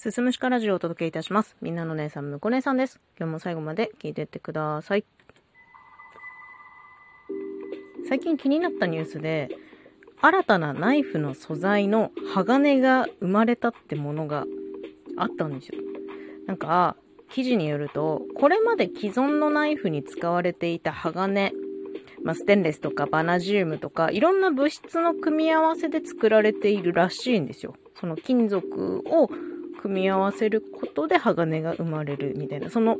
すすむしかラジオをお届けいたします。みんなの姉さん、むこ姉さんです。今日も最後まで聞いてってください。最近気になったニュースで、新たなナイフの素材の鋼が生まれたってものがあったんですよ。なんか、記事によると、これまで既存のナイフに使われていた鋼、まあ、ステンレスとかバナジウムとか、いろんな物質の組み合わせで作られているらしいんですよ。その金属を組み合わせることで鋼が生まれるみたいな、その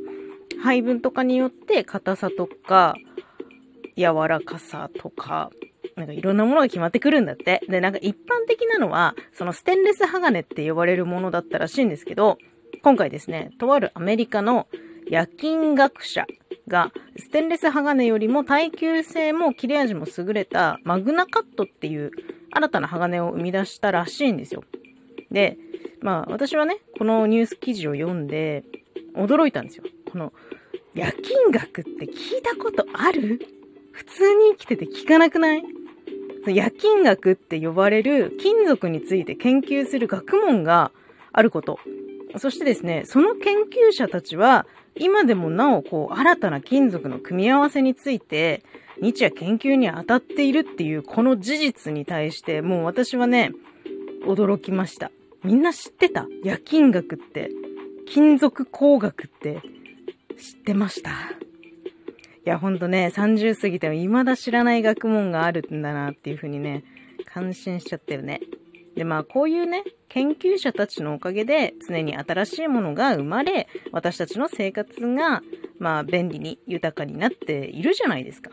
配分とかによって硬さとか柔らかさとか、なんかいろんなものが決まってくるんだって。で、なんか一般的なのは、そのステンレス鋼って呼ばれるものだったらしいんですけど、今回ですね、とあるアメリカの夜勤学者が、ステンレス鋼よりも耐久性も切れ味も優れたマグナカットっていう新たな鋼を生み出したらしいんですよ。で、まあ私はね、このニュース記事を読んで驚いたんですよ。この夜勤学って聞いたことある？普通に生きてて聞かなくない？夜勤学って呼ばれる金属について研究する学問があること。そしてですね、その研究者たちは今でもなおこう新たな金属の組み合わせについて日夜研究に当たっているっていうこの事実に対してもう私はね、驚きました。みんな知ってた？夜勤学って、金属工学って知ってました？いや、ほんとね、30過ぎても未だ知らない学問があるんだなっていう風にね、感心しちゃったよね。で、まあ、こういうね、研究者たちのおかげで常に新しいものが生まれ、私たちの生活が、まあ、便利に豊かになっているじゃないですか。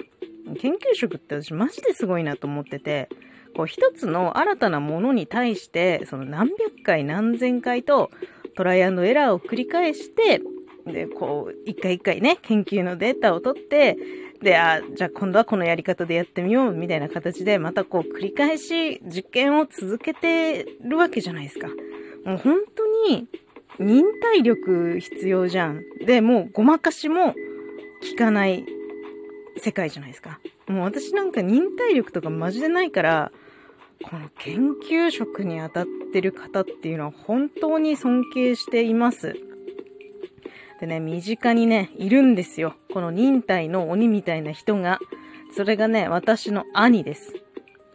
研究職って私マジですごいなと思ってて、こう一つの新たなものに対して、その何百回何千回とトライアンドエラーを繰り返して、で、こう、一回一回ね、研究のデータを取って、で、あ、じゃあ今度はこのやり方でやってみよう、みたいな形で、またこう繰り返し実験を続けてるわけじゃないですか。もう本当に忍耐力必要じゃん。で、もうごまかしも効かない世界じゃないですか。もう私なんか忍耐力とかマジでないから、この研究職に当たってる方っていうのは本当に尊敬しています。でね、身近にね、いるんですよ。この忍耐の鬼みたいな人が。それがね、私の兄です。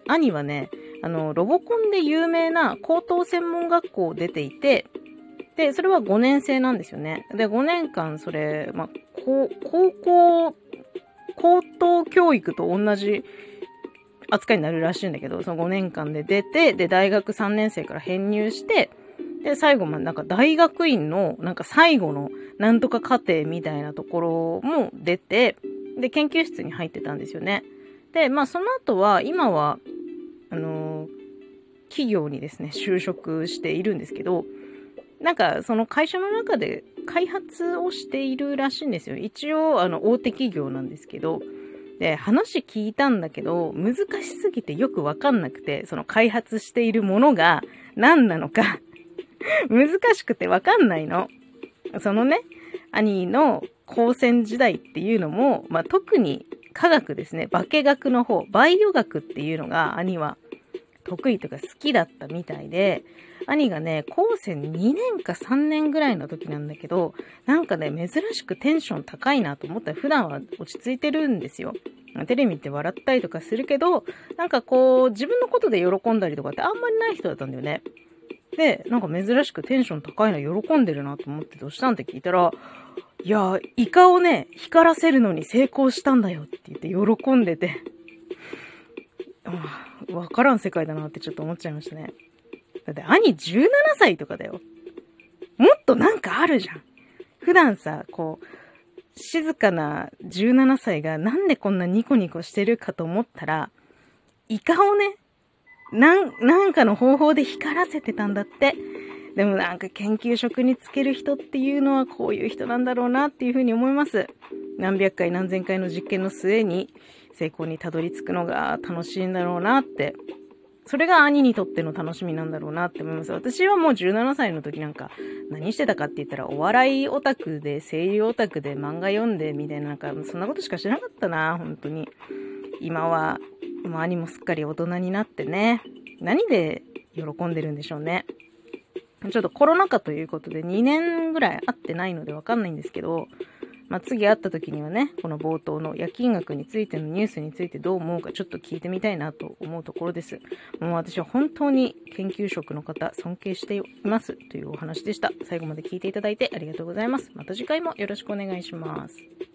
兄はね、あの、ロボコンで有名な高等専門学校を出ていて、で、それは5年生なんですよね。で、5年間、それ、まあ、高校、高等教育と同じ扱いになるらしいんだけど、その5年間で出て、で、大学3年生から編入して、で、最後までなんか大学院のなんか最後のなんとか課程みたいなところも出て、で、研究室に入ってたんですよね。で、まあその後は、今は、あのー、企業にですね、就職しているんですけど、なんかその会社の中で開発をしているらしいんですよ。一応、あの、大手企業なんですけど、で、話聞いたんだけど、難しすぎてよくわかんなくて、その開発しているものが何なのか 難しくてわかんないの。そのね、兄の高専時代っていうのも、まあ、特に科学ですね、化学の方、バイオ学っていうのが兄は得意とか好きだったみたいで、兄がね、高専2年か3年ぐらいの時なんだけど、なんかね、珍しくテンション高いなと思ったら普段は落ち着いてるんですよ。テレビって笑ったりとかするけど、なんかこう、自分のことで喜んだりとかってあんまりない人だったんだよね。で、なんか珍しくテンション高いの喜んでるなと思ってどうしたんって聞いたら、いや、イカをね、光らせるのに成功したんだよって言って喜んでて、わからん世界だなってちょっと思っちゃいましたね。だって兄17歳とかだよ。もっとなんかあるじゃん。普段さ、こう、静かな17歳がなんでこんなニコニコしてるかと思ったら、イカをね、なん、なんかの方法で光らせてたんだって。でもなんか研究職につける人っていうのはこういう人なんだろうなっていうふうに思います。何百回何千回の実験の末に成功にたどり着くのが楽しいんだろうなってそれが兄にとっての楽しみなんだろうなって思います。私はもう17歳の時なんか何してたかって言ったらお笑いオタクで声優オタクで漫画読んでみたいななんかそんなことしかしてなかったな、本当に。今はもう兄もすっかり大人になってね。何で喜んでるんでしょうね。ちょっとコロナ禍ということで2年ぐらい会ってないのでわかんないんですけど、まあ、次会った時にはね、この冒頭の夜勤額についてのニュースについてどう思うかちょっと聞いてみたいなと思うところです。もう私は本当に研究職の方尊敬していますというお話でした。最後まで聞いていただいてありがとうございます。また次回もよろしくお願いします。